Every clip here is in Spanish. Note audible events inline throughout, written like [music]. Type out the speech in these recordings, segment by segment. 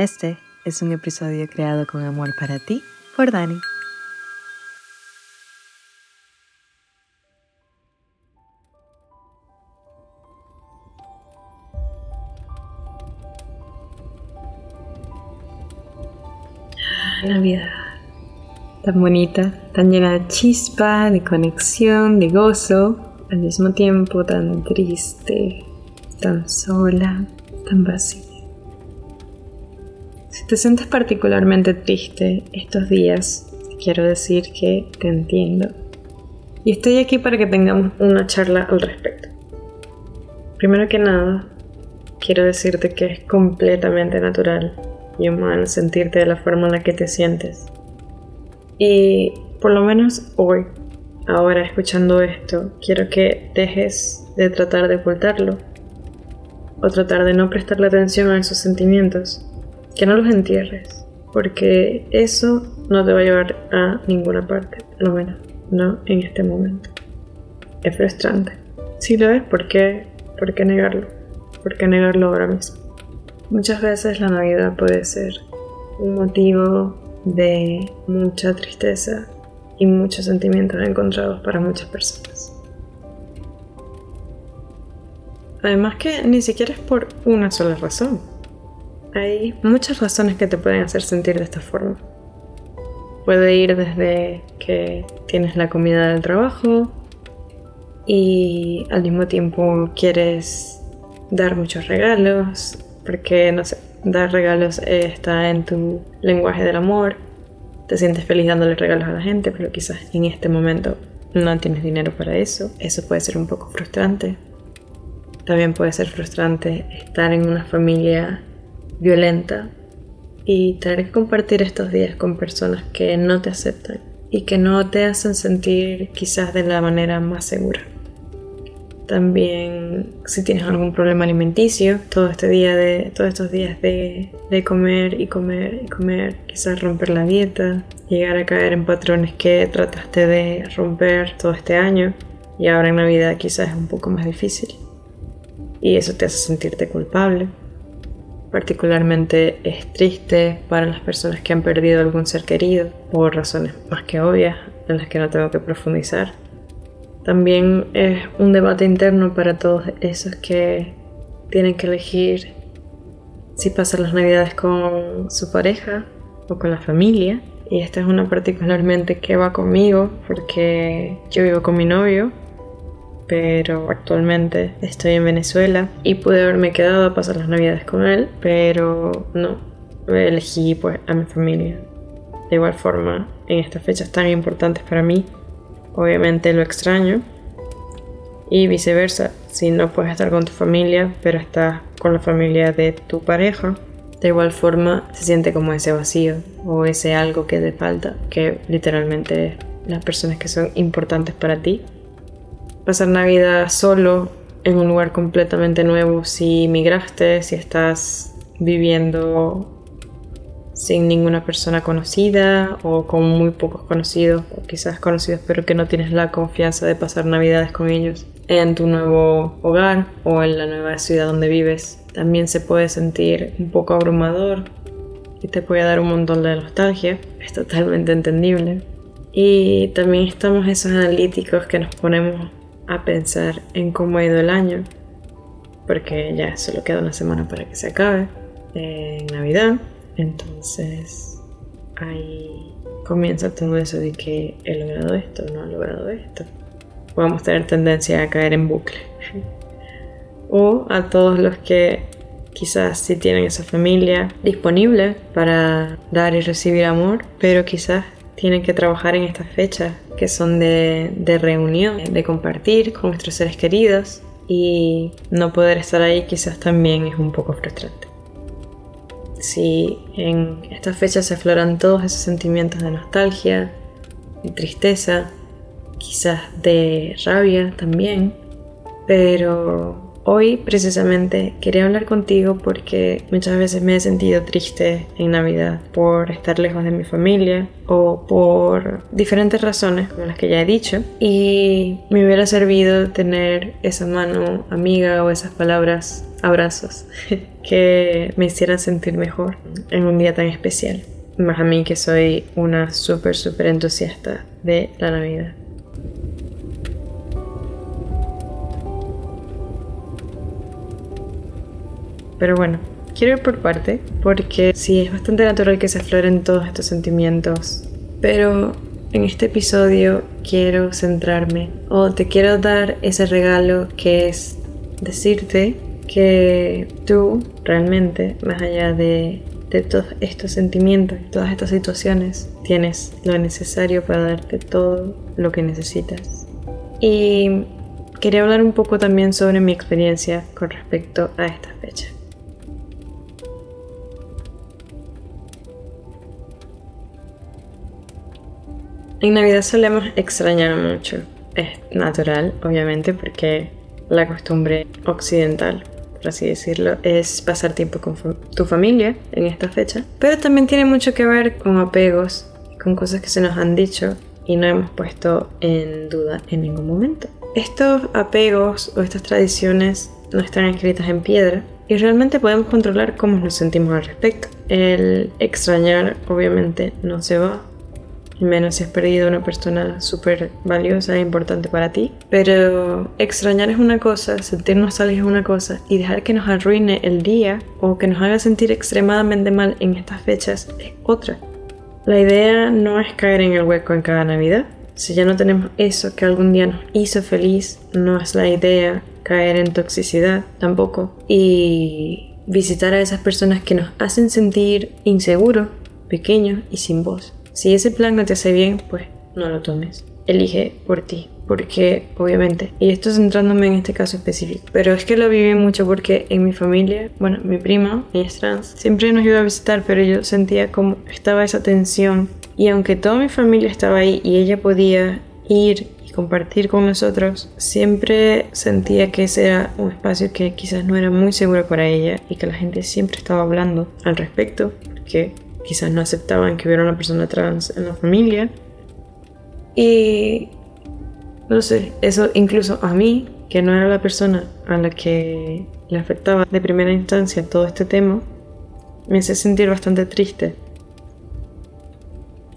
Este es un episodio creado con amor para ti por Dani. Navidad. Tan bonita, tan llena de chispa, de conexión, de gozo, al mismo tiempo tan triste, tan sola, tan vacía. Si te sientes particularmente triste estos días, quiero decir que te entiendo. Y estoy aquí para que tengamos una charla al respecto. Primero que nada, quiero decirte que es completamente natural y humano sentirte de la forma en la que te sientes. Y por lo menos hoy, ahora escuchando esto, quiero que dejes de tratar de ocultarlo o tratar de no prestarle atención a esos sentimientos que no los entierres, porque eso no te va a llevar a ninguna parte, lo menos no en este momento. Es frustrante. Si lo es, ¿por qué, ¿por qué negarlo? ¿Por qué negarlo ahora mismo? Muchas veces la Navidad puede ser un motivo de mucha tristeza y muchos sentimientos encontrados para muchas personas. Además que ni siquiera es por una sola razón. Hay muchas razones que te pueden hacer sentir de esta forma. Puede ir desde que tienes la comida del trabajo y al mismo tiempo quieres dar muchos regalos, porque no sé, dar regalos está en tu lenguaje del amor, te sientes feliz dándole regalos a la gente, pero quizás en este momento no tienes dinero para eso, eso puede ser un poco frustrante. También puede ser frustrante estar en una familia violenta y tener que compartir estos días con personas que no te aceptan y que no te hacen sentir quizás de la manera más segura. También si tienes algún problema alimenticio, todo este día de, todos estos días de, de comer y comer y comer, quizás romper la dieta, llegar a caer en patrones que trataste de romper todo este año y ahora en Navidad quizás es un poco más difícil. Y eso te hace sentirte culpable Particularmente es triste para las personas que han perdido algún ser querido, por razones más que obvias en las que no tengo que profundizar. También es un debate interno para todos esos que tienen que elegir si pasar las navidades con su pareja o con la familia. Y esta es una particularmente que va conmigo porque yo vivo con mi novio pero actualmente estoy en Venezuela y pude haberme quedado a pasar las navidades con él, pero no, elegí pues a mi familia. De igual forma, en estas fechas tan importantes para mí, obviamente lo extraño y viceversa, si no puedes estar con tu familia, pero estás con la familia de tu pareja, de igual forma se siente como ese vacío o ese algo que te falta, que literalmente las personas que son importantes para ti pasar Navidad solo en un lugar completamente nuevo, si migraste, si estás viviendo sin ninguna persona conocida o con muy pocos conocidos, quizás conocidos pero que no tienes la confianza de pasar navidades con ellos en tu nuevo hogar o en la nueva ciudad donde vives, también se puede sentir un poco abrumador y te puede dar un montón de nostalgia, es totalmente entendible. Y también estamos esos analíticos que nos ponemos a pensar en cómo ha ido el año, porque ya solo queda una semana para que se acabe, en Navidad, entonces ahí comienza todo eso de que he logrado esto, no he logrado esto. Podemos tener tendencia a caer en bucle. [laughs] o a todos los que quizás sí tienen esa familia disponible para dar y recibir amor, pero quizás tienen que trabajar en estas fechas que son de, de reunión, de compartir con nuestros seres queridos y no poder estar ahí quizás también es un poco frustrante. Si en estas fechas se afloran todos esos sentimientos de nostalgia, de tristeza, quizás de rabia también, pero Hoy precisamente quería hablar contigo porque muchas veces me he sentido triste en Navidad por estar lejos de mi familia o por diferentes razones como las que ya he dicho y me hubiera servido tener esa mano amiga o esas palabras, abrazos [laughs] que me hicieran sentir mejor en un día tan especial. Más a mí que soy una súper, súper entusiasta de la Navidad. Pero bueno, quiero ir por parte, porque sí, es bastante natural que se afloren todos estos sentimientos. Pero en este episodio quiero centrarme, o te quiero dar ese regalo que es decirte que tú realmente, más allá de, de todos estos sentimientos, todas estas situaciones, tienes lo necesario para darte todo lo que necesitas. Y quería hablar un poco también sobre mi experiencia con respecto a esta fecha. En Navidad solemos extrañar mucho. Es natural, obviamente, porque la costumbre occidental, por así decirlo, es pasar tiempo con tu familia en esta fecha. Pero también tiene mucho que ver con apegos, con cosas que se nos han dicho y no hemos puesto en duda en ningún momento. Estos apegos o estas tradiciones no están escritas en piedra y realmente podemos controlar cómo nos sentimos al respecto. El extrañar obviamente no se va, menos si has perdido una persona súper valiosa e importante para ti. Pero extrañar es una cosa, sentirnos solos es una cosa y dejar que nos arruine el día o que nos haga sentir extremadamente mal en estas fechas es otra. La idea no es caer en el hueco en cada Navidad. Si ya no tenemos eso que algún día nos hizo feliz, no es la idea caer en toxicidad tampoco. Y visitar a esas personas que nos hacen sentir inseguros, pequeños y sin voz. Si ese plan no te hace bien, pues no lo tomes. Elige por ti. Porque, obviamente, y esto centrándome en este caso específico, pero es que lo viví mucho porque en mi familia, bueno, mi prima, ella es trans, siempre nos iba a visitar, pero yo sentía como estaba esa tensión. Y aunque toda mi familia estaba ahí y ella podía ir y compartir con nosotros, siempre sentía que ese era un espacio que quizás no era muy seguro para ella y que la gente siempre estaba hablando al respecto, porque quizás no aceptaban que hubiera una persona trans en la familia. Y no sé, eso incluso a mí, que no era la persona a la que le afectaba de primera instancia todo este tema, me hace sentir bastante triste.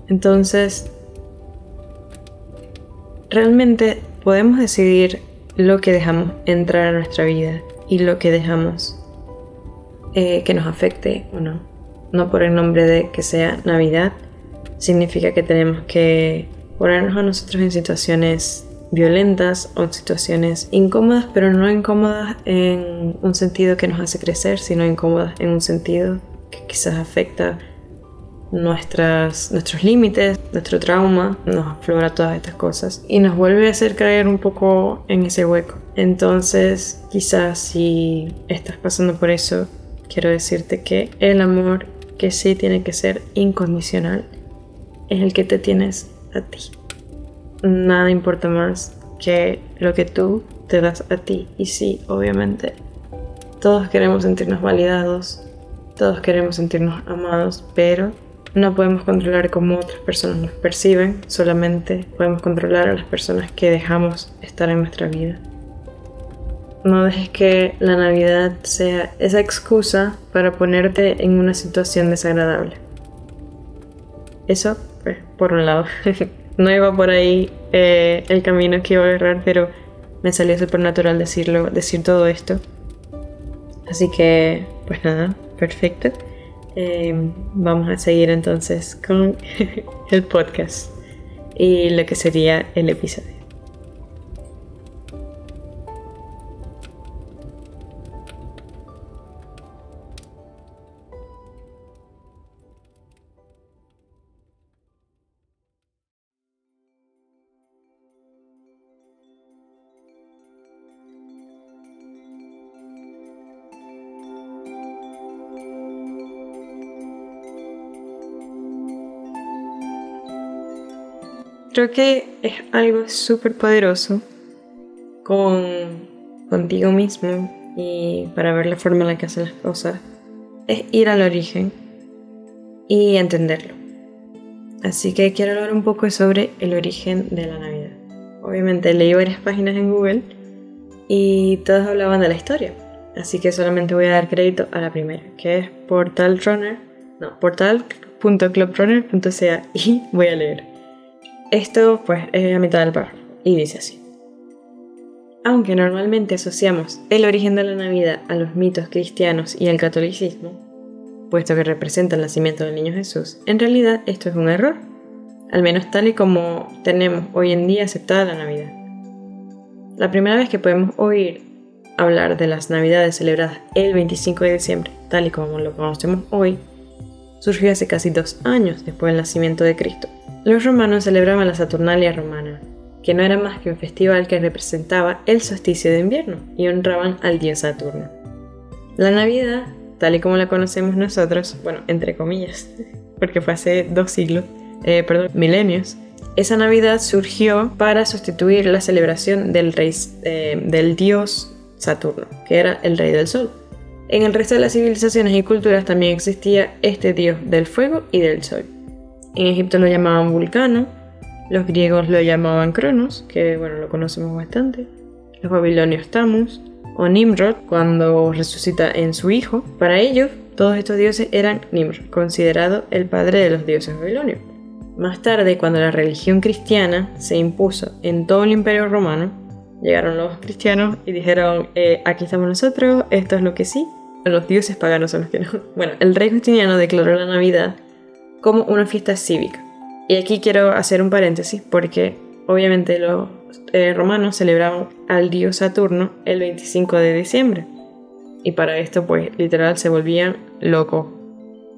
Entonces, realmente podemos decidir lo que dejamos entrar a nuestra vida y lo que dejamos eh, que nos afecte o no no por el nombre de que sea Navidad, significa que tenemos que ponernos a nosotros en situaciones violentas o en situaciones incómodas, pero no incómodas en un sentido que nos hace crecer, sino incómodas en un sentido que quizás afecta nuestras, nuestros límites, nuestro trauma, nos aflora todas estas cosas y nos vuelve a hacer caer un poco en ese hueco. Entonces, quizás si estás pasando por eso, quiero decirte que el amor que sí tiene que ser incondicional, es el que te tienes a ti. Nada importa más que lo que tú te das a ti. Y sí, obviamente, todos queremos sentirnos validados, todos queremos sentirnos amados, pero no podemos controlar cómo otras personas nos perciben, solamente podemos controlar a las personas que dejamos estar en nuestra vida. No dejes que la Navidad sea esa excusa para ponerte en una situación desagradable. Eso, pues, por un lado. [laughs] no iba por ahí eh, el camino que iba a agarrar, pero me salió súper natural decirlo, decir todo esto. Así que, pues nada, perfecto. Em, vamos a seguir entonces con [laughs] el podcast y lo que sería el episodio. Creo que es algo súper poderoso con, contigo mismo y para ver la forma en la que hacen las cosas. Es ir al origen y entenderlo. Así que quiero hablar un poco sobre el origen de la Navidad. Obviamente leí varias páginas en Google y todas hablaban de la historia. Así que solamente voy a dar crédito a la primera, que es Portal Runner, no, portal.clubrunner.ca y voy a leer. Esto pues es a mitad del párrafo y dice así. Aunque normalmente asociamos el origen de la Navidad a los mitos cristianos y al catolicismo, puesto que representa el nacimiento del niño Jesús, en realidad esto es un error, al menos tal y como tenemos hoy en día aceptada la Navidad. La primera vez que podemos oír hablar de las Navidades celebradas el 25 de diciembre, tal y como lo conocemos hoy, surgió hace casi dos años después del nacimiento de Cristo. Los romanos celebraban la Saturnalia romana, que no era más que un festival que representaba el solsticio de invierno y honraban al dios Saturno. La Navidad, tal y como la conocemos nosotros, bueno, entre comillas, [laughs] porque fue hace dos siglos, eh, perdón, milenios, esa Navidad surgió para sustituir la celebración del, rey, eh, del dios Saturno, que era el rey del sol. En el resto de las civilizaciones y culturas también existía este dios del fuego y del sol. En Egipto lo llamaban Vulcano, los griegos lo llamaban Cronos, que bueno, lo conocemos bastante, los babilonios Tamus o Nimrod cuando resucita en su hijo. Para ellos, todos estos dioses eran Nimrod, considerado el padre de los dioses babilonios. Más tarde, cuando la religión cristiana se impuso en todo el imperio romano, llegaron los cristianos y dijeron, eh, aquí estamos nosotros, esto es lo que sí, los dioses paganos son los que no. [laughs] Bueno, el rey Justiniano declaró la Navidad como una fiesta cívica. Y aquí quiero hacer un paréntesis porque obviamente los eh, romanos celebraban al dios Saturno el 25 de diciembre. Y para esto pues literal se volvían locos.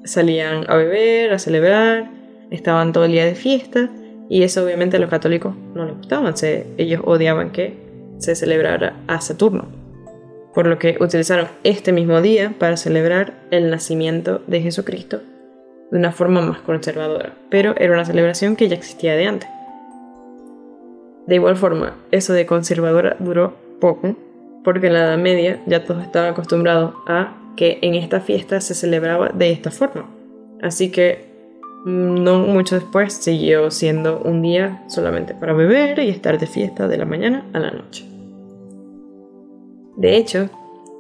Salían a beber, a celebrar, estaban todo el día de fiesta y eso obviamente a los católicos no les gustaba. ellos odiaban que se celebrara a Saturno por lo que utilizaron este mismo día para celebrar el nacimiento de Jesucristo de una forma más conservadora, pero era una celebración que ya existía de antes. De igual forma, eso de conservadora duró poco, porque en la Edad Media ya todos estaban acostumbrados a que en esta fiesta se celebraba de esta forma. Así que mm, no mucho después siguió siendo un día solamente para beber y estar de fiesta de la mañana a la noche. De hecho,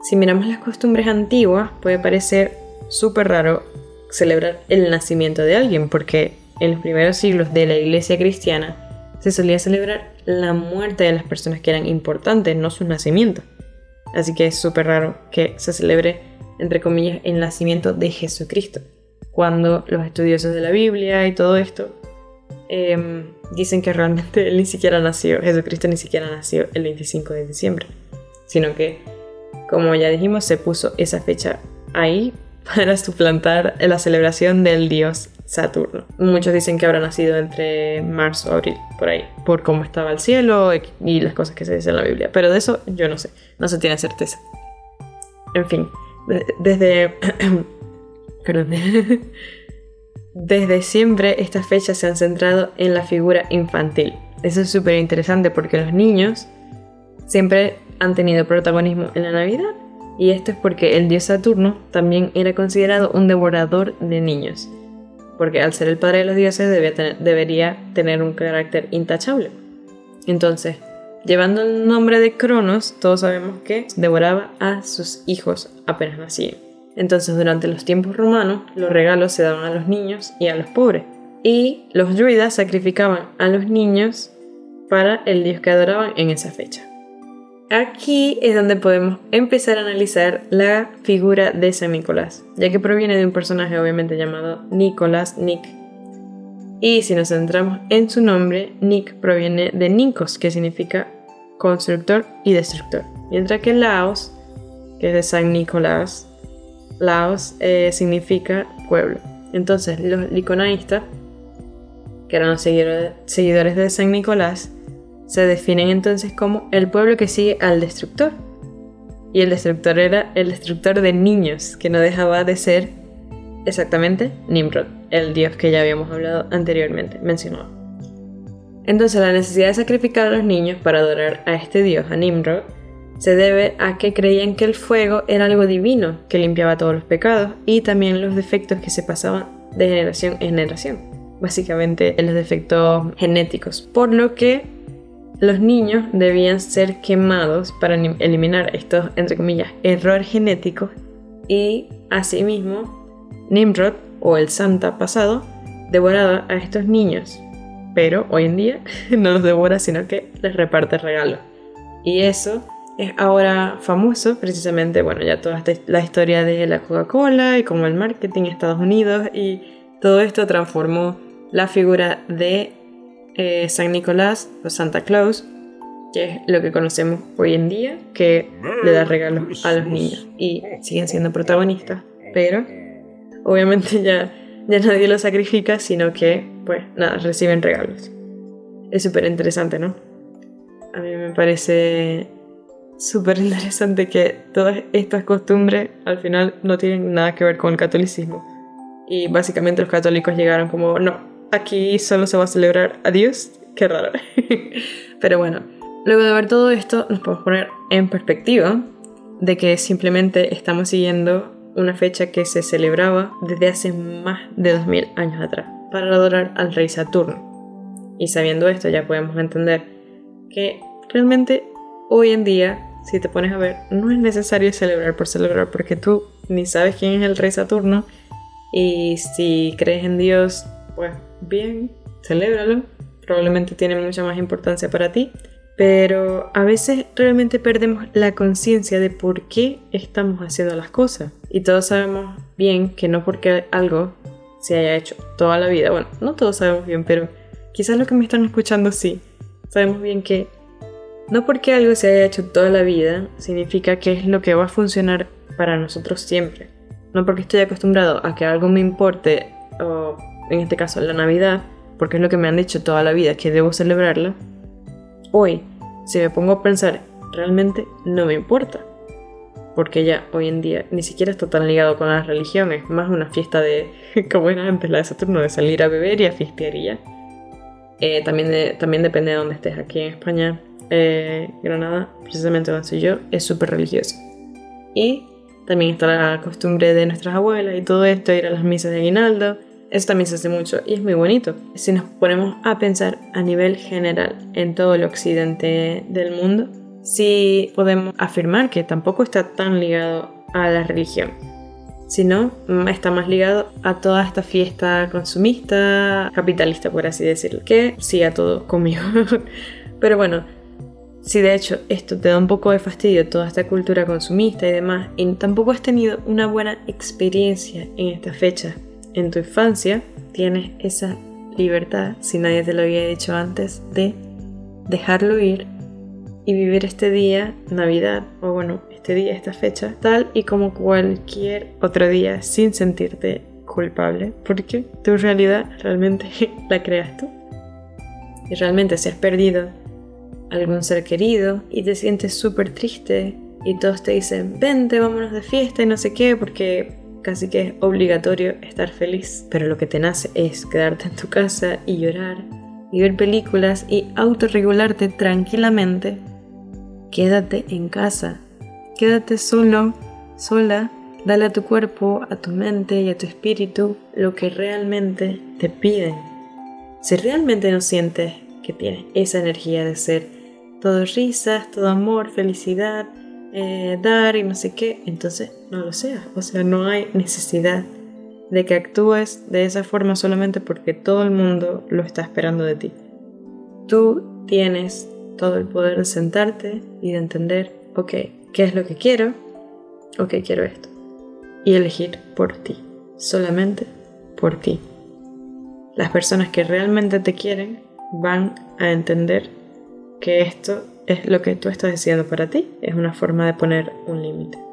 si miramos las costumbres antiguas, puede parecer súper raro celebrar el nacimiento de alguien, porque en los primeros siglos de la iglesia cristiana se solía celebrar la muerte de las personas que eran importantes, no su nacimiento. Así que es súper raro que se celebre, entre comillas, el nacimiento de Jesucristo, cuando los estudiosos de la Biblia y todo esto em, dicen que realmente [laughs] ni siquiera nació, Jesucristo ni siquiera nació el 25 de diciembre sino que, como ya dijimos, se puso esa fecha ahí para suplantar la celebración del dios Saturno. Muchos dicen que habrá nacido entre marzo y abril, por ahí, por cómo estaba el cielo y las cosas que se dicen en la Biblia. Pero de eso yo no sé, no se tiene certeza. En fin, desde... [coughs] [laughs] desde siempre estas fechas se han centrado en la figura infantil. Eso es súper interesante porque los niños siempre han tenido protagonismo en la Navidad. Y esto es porque el dios Saturno también era considerado un devorador de niños, porque al ser el padre de los dioses debería tener un carácter intachable. Entonces, llevando el nombre de Cronos, todos sabemos que devoraba a sus hijos apenas nacían. Entonces, durante los tiempos romanos, los regalos se daban a los niños y a los pobres. Y los druidas sacrificaban a los niños para el dios que adoraban en esa fecha. Aquí es donde podemos empezar a analizar la figura de San Nicolás, ya que proviene de un personaje obviamente llamado Nicolás Nick. Y si nos centramos en su nombre, Nick proviene de Nikos, que significa constructor y destructor, mientras que Laos, que es de San Nicolás, Laos eh, significa pueblo. Entonces los liconaístas, que eran los seguidores de San Nicolás, se definen entonces como el pueblo que sigue al destructor. Y el destructor era el destructor de niños, que no dejaba de ser exactamente Nimrod, el dios que ya habíamos hablado anteriormente, mencionado. Entonces la necesidad de sacrificar a los niños para adorar a este dios, a Nimrod, se debe a que creían que el fuego era algo divino que limpiaba todos los pecados y también los defectos que se pasaban de generación en generación. Básicamente los defectos genéticos. Por lo que los niños debían ser quemados para eliminar estos, entre comillas, errores genéticos y asimismo Nimrod o el Santa pasado devoraba a estos niños. Pero hoy en día [laughs] no los devora sino que les reparte regalos. Y eso es ahora famoso, precisamente, bueno, ya toda la historia de la Coca-Cola y como el marketing en Estados Unidos y todo esto transformó la figura de eh, San Nicolás o Santa Claus, que es lo que conocemos hoy en día, que le da regalos a los niños y siguen siendo protagonistas, pero obviamente [laughs] ya, ya nadie lo sacrifica, sino que, pues nada, reciben regalos. Es súper interesante, ¿no? A mí me parece súper interesante que todas estas costumbres al final no tienen nada que ver con el catolicismo. Y básicamente los católicos llegaron como, no, aquí solo se va a celebrar a Dios. Qué raro. [laughs] Pero bueno, luego de ver todo esto, nos podemos poner en perspectiva de que simplemente estamos siguiendo una fecha que se celebraba desde hace más de 2000 años atrás, para adorar al rey Saturno. Y sabiendo esto ya podemos entender que realmente hoy en día, si te pones a ver, no es necesario celebrar por celebrar porque tú ni sabes quién es el rey Saturno y si crees en Dios, pues bien, celébralo, probablemente tiene mucha más importancia para ti, pero a veces realmente perdemos la conciencia de por qué estamos haciendo las cosas. Y todos sabemos bien que no porque algo se haya hecho toda la vida, bueno, no todos sabemos bien, pero quizás los que me están escuchando sí, sabemos bien que no porque algo se haya hecho toda la vida significa que es lo que va a funcionar para nosotros siempre. No porque estoy acostumbrado a que algo me importe, o en este caso la Navidad, porque es lo que me han dicho toda la vida que debo celebrarla. Hoy, si me pongo a pensar, realmente no me importa. Porque ya hoy en día ni siquiera está tan ligado con las religiones, más una fiesta de, [laughs] como era antes la de Saturno, de salir a beber y a fiestear y ya. Eh, también, también depende de dónde estés. Aquí en España eh, Granada, precisamente donde soy yo, es súper religioso. Y también está la costumbre de nuestras abuelas y todo esto, ir a las misas de aguinaldo. Eso también se hace mucho y es muy bonito. Si nos ponemos a pensar a nivel general en todo el occidente del mundo, sí podemos afirmar que tampoco está tan ligado a la religión, sino está más ligado a toda esta fiesta consumista, capitalista, por así decirlo, que sí a todo conmigo. [laughs] Pero bueno, si de hecho esto te da un poco de fastidio, toda esta cultura consumista y demás, y tampoco has tenido una buena experiencia en esta fecha en tu infancia, tienes esa libertad, si nadie te lo había dicho antes, de dejarlo ir y vivir este día, Navidad, o bueno, este día, esta fecha, tal y como cualquier otro día, sin sentirte culpable, porque tu realidad realmente [laughs] la creas tú. Y realmente si has perdido algún ser querido y te sientes súper triste y todos te dicen, vente, vámonos de fiesta y no sé qué, porque casi que es obligatorio estar feliz, pero lo que te nace es quedarte en tu casa y llorar y ver películas y autorregularte tranquilamente, quédate en casa, quédate solo, sola, dale a tu cuerpo, a tu mente y a tu espíritu lo que realmente te piden. Si realmente no sientes que tienes esa energía de ser todo risas, todo amor, felicidad, eh, dar y no sé qué, entonces no lo seas. O sea, no hay necesidad de que actúes de esa forma solamente porque todo el mundo lo está esperando de ti. Tú tienes todo el poder de sentarte y de entender, ok, ¿qué es lo que quiero? Ok, quiero esto. Y elegir por ti, solamente por ti. Las personas que realmente te quieren van a entender que esto es lo que tú estás diciendo para ti, es una forma de poner un límite.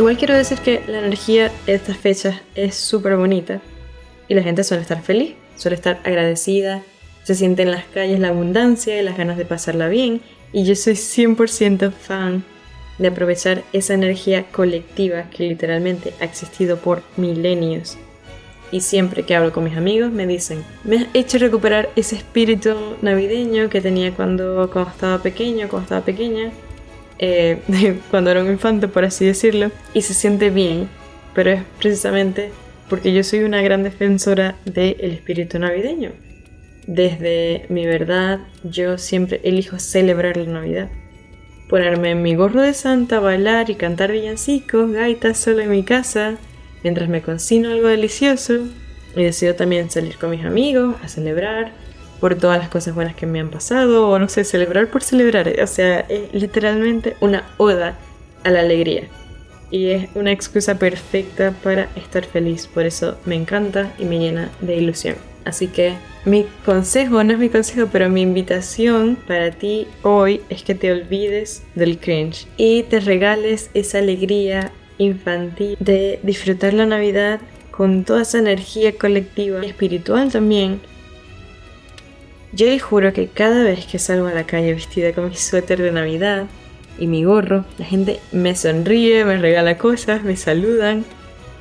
Igual quiero decir que la energía de estas fechas es súper bonita. Y la gente suele estar feliz, suele estar agradecida, se siente en las calles la abundancia y las ganas de pasarla bien. Y yo soy 100% fan de aprovechar esa energía colectiva que literalmente ha existido por milenios. Y siempre que hablo con mis amigos me dicen, me has hecho recuperar ese espíritu navideño que tenía cuando, cuando estaba pequeño, cuando estaba pequeña, eh, [laughs] cuando era un infante, por así decirlo, y se siente bien, pero es precisamente porque yo soy una gran defensora del espíritu navideño. Desde mi verdad, yo siempre elijo celebrar la Navidad. Ponerme en mi gorro de santa, bailar y cantar villancicos, gaitas solo en mi casa, mientras me cocino algo delicioso. Y decido también salir con mis amigos a celebrar por todas las cosas buenas que me han pasado, o no sé, celebrar por celebrar. O sea, es literalmente una oda a la alegría. Y es una excusa perfecta para estar feliz. Por eso me encanta y me llena de ilusión. Así que mi consejo, no es mi consejo, pero mi invitación para ti hoy es que te olvides del cringe y te regales esa alegría infantil de disfrutar la Navidad con toda esa energía colectiva y espiritual también. Yo les juro que cada vez que salgo a la calle vestida con mi suéter de Navidad y mi gorro, la gente me sonríe, me regala cosas, me saludan.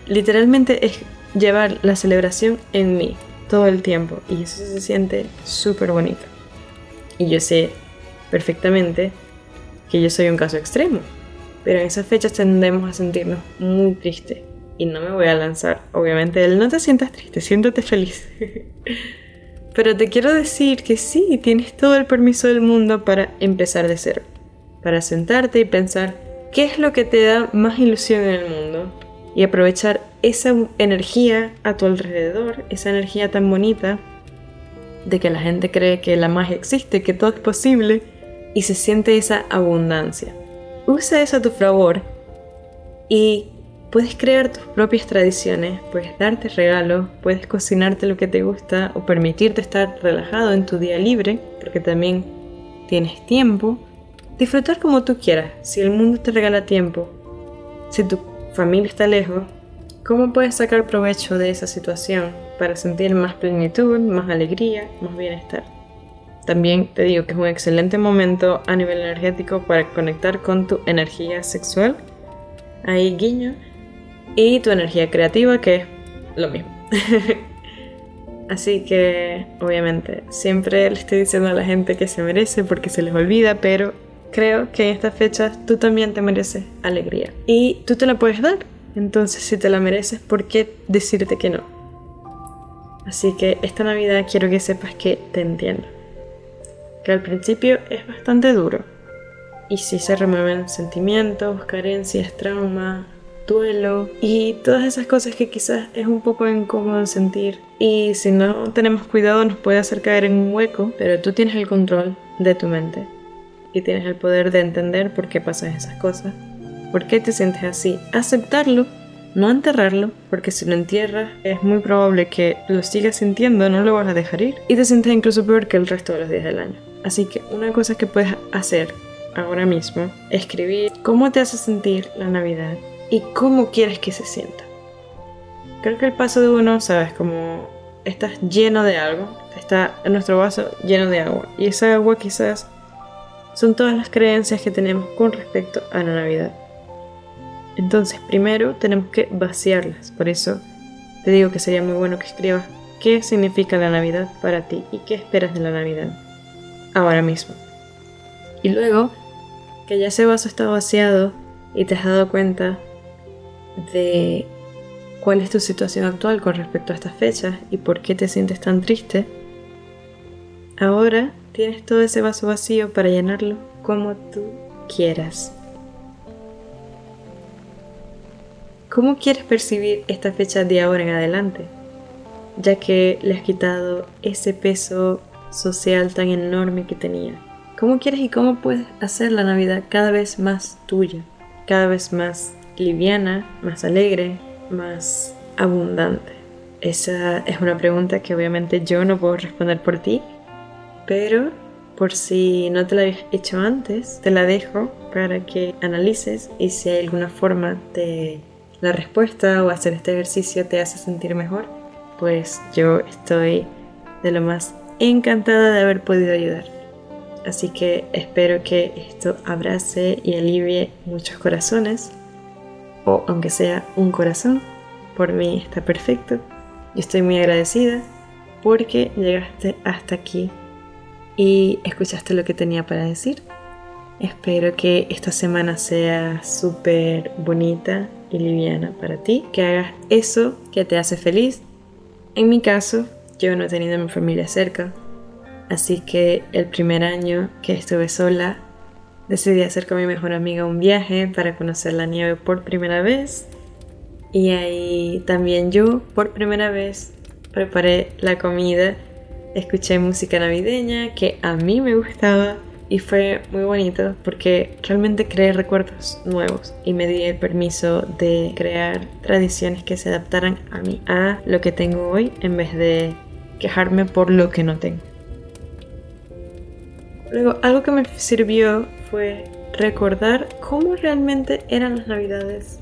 Literalmente es llevar la celebración en mí todo el tiempo y eso se siente súper bonito. Y yo sé perfectamente que yo soy un caso extremo, pero en esas fechas tendemos a sentirnos muy tristes y no me voy a lanzar, obviamente, el no te sientas triste, siéntate feliz. [laughs] pero te quiero decir que sí, tienes todo el permiso del mundo para empezar de cero, para sentarte y pensar qué es lo que te da más ilusión en el mundo y aprovechar esa energía a tu alrededor, esa energía tan bonita de que la gente cree que la magia existe, que todo es posible y se siente esa abundancia. Usa eso a tu favor y puedes crear tus propias tradiciones, puedes darte regalos, puedes cocinarte lo que te gusta o permitirte estar relajado en tu día libre, porque también tienes tiempo. Disfrutar como tú quieras, si el mundo te regala tiempo, si tu familia está lejos, ¿cómo puedes sacar provecho de esa situación para sentir más plenitud, más alegría, más bienestar? También te digo que es un excelente momento a nivel energético para conectar con tu energía sexual, ahí guiño, y tu energía creativa, que es lo mismo. [laughs] Así que, obviamente, siempre le estoy diciendo a la gente que se merece porque se les olvida, pero creo que en estas fechas tú también te mereces alegría. Y tú te la puedes dar. Entonces, si te la mereces, ¿por qué decirte que no? Así que esta Navidad quiero que sepas que te entiendo. Que al principio es bastante duro. Y si se remueven sentimientos, carencias, trauma, duelo y todas esas cosas que quizás es un poco incómodo sentir. Y si no tenemos cuidado nos puede hacer caer en un hueco, pero tú tienes el control de tu mente y tienes el poder de entender por qué pasan esas cosas, por qué te sientes así, aceptarlo, no enterrarlo, porque si lo entierras es muy probable que lo sigas sintiendo, no lo vas a dejar ir y te sientes incluso peor que el resto de los días del año. Así que una cosa que puedes hacer ahora mismo, escribir cómo te hace sentir la Navidad y cómo quieres que se sienta. Creo que el paso de uno, sabes, como estás lleno de algo, está en nuestro vaso lleno de agua y esa agua quizás son todas las creencias que tenemos con respecto a la Navidad. Entonces, primero tenemos que vaciarlas. Por eso te digo que sería muy bueno que escribas qué significa la Navidad para ti y qué esperas de la Navidad ahora mismo. Y luego que ya ese vaso está vaciado y te has dado cuenta de cuál es tu situación actual con respecto a estas fechas y por qué te sientes tan triste, ahora Tienes todo ese vaso vacío para llenarlo como tú quieras. ¿Cómo quieres percibir esta fecha de ahora en adelante? Ya que le has quitado ese peso social tan enorme que tenía. ¿Cómo quieres y cómo puedes hacer la Navidad cada vez más tuya? Cada vez más liviana, más alegre, más abundante. Esa es una pregunta que obviamente yo no puedo responder por ti, pero por si no te la habías hecho antes, te la dejo para que analices y si hay alguna forma de la respuesta o hacer este ejercicio te hace sentir mejor, pues yo estoy de lo más encantada de haber podido ayudar. Así que espero que esto abrace y alivie muchos corazones, aunque sea un corazón, por mí está perfecto. Y estoy muy agradecida porque llegaste hasta aquí y escuchaste lo que tenía para decir. Espero que esta semana sea súper bonita y liviana para ti, que hagas eso que te hace feliz. En mi caso, yo no he tenido a mi familia cerca, así que el primer año que estuve sola, decidí hacer con mi mejor amiga un viaje para conocer la nieve por primera vez. Y ahí también yo, por primera vez, preparé la comida, escuché música navideña que a mí me gustaba y fue muy bonito porque realmente creé recuerdos nuevos y me di el permiso de crear tradiciones que se adaptaran a mí, a lo que tengo hoy en vez de quejarme por lo que no tengo. Luego, algo que me sirvió fue recordar cómo realmente eran las navidades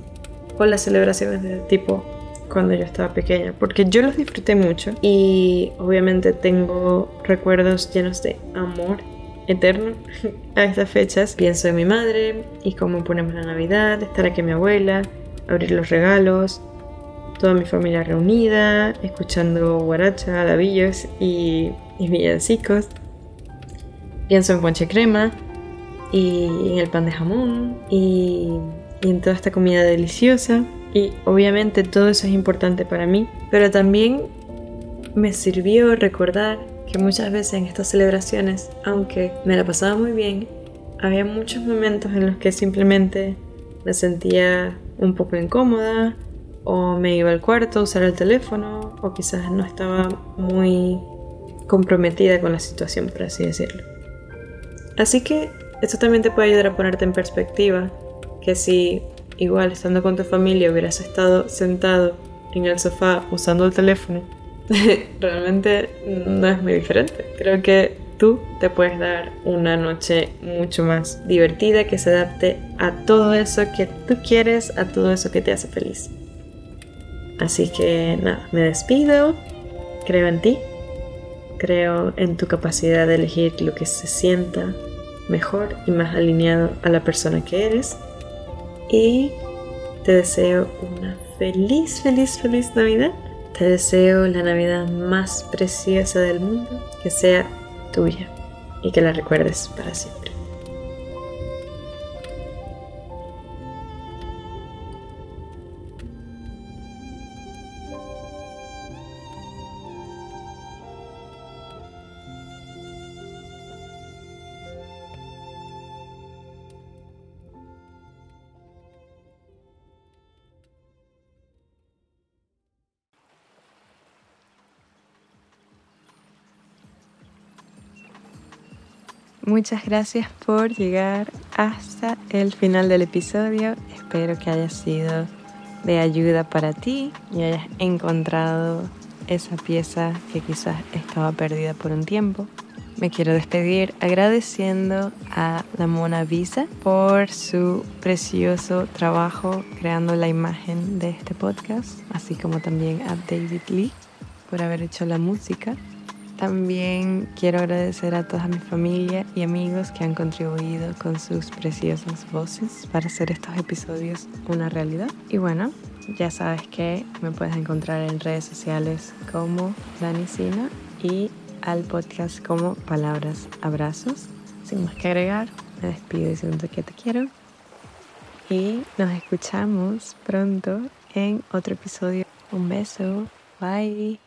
o las celebraciones de tipo cuando yo estaba pequeña, porque yo los disfruté mucho y obviamente tengo recuerdos llenos de amor eterno [laughs] a estas fechas. Pienso en mi madre y cómo ponemos la Navidad, estar aquí mi abuela, abrir los regalos, toda mi familia reunida, escuchando guaracha, labillos y, y villancicos. Pienso en ponche crema y en el pan de jamón y, y en toda esta comida deliciosa. Y obviamente todo eso es importante para mí, pero también me sirvió recordar que muchas veces en estas celebraciones, aunque me la pasaba muy bien, había muchos momentos en los que simplemente me sentía un poco incómoda o me iba al cuarto a usar el teléfono o quizás no estaba muy comprometida con la situación, por así decirlo. Así que esto también te puede ayudar a ponerte en perspectiva que si igual estando con tu familia hubieras estado sentado en el sofá usando el teléfono, [laughs] realmente no es muy diferente. Creo que tú te puedes dar una noche mucho más divertida que se adapte a todo eso que tú quieres, a todo eso que te hace feliz. Así que nada, me despido, creo en ti, creo en tu capacidad de elegir lo que se sienta mejor y más alineado a la persona que eres y te deseo una feliz, feliz, feliz Navidad te deseo la Navidad más preciosa del mundo, que sea tuya y que la recuerdes para siempre. Muchas gracias por llegar hasta el final del episodio. Espero que haya sido de ayuda para ti y hayas encontrado esa pieza que quizás estaba perdida por un tiempo. Me quiero despedir agradeciendo a la Mona Visa por su precioso trabajo creando la imagen de este podcast, así como también a David Lee por haber hecho la música. También quiero agradecer a toda mi familia y amigos que han contribuido con sus preciosas voces para hacer estos episodios una realidad. Y bueno, ya sabes que me puedes encontrar en redes sociales como Dani Sina y al podcast como Palabras Abrazos. Sin más que agregar, me despido diciendo que te quiero y nos escuchamos pronto en otro episodio. Un beso. Bye.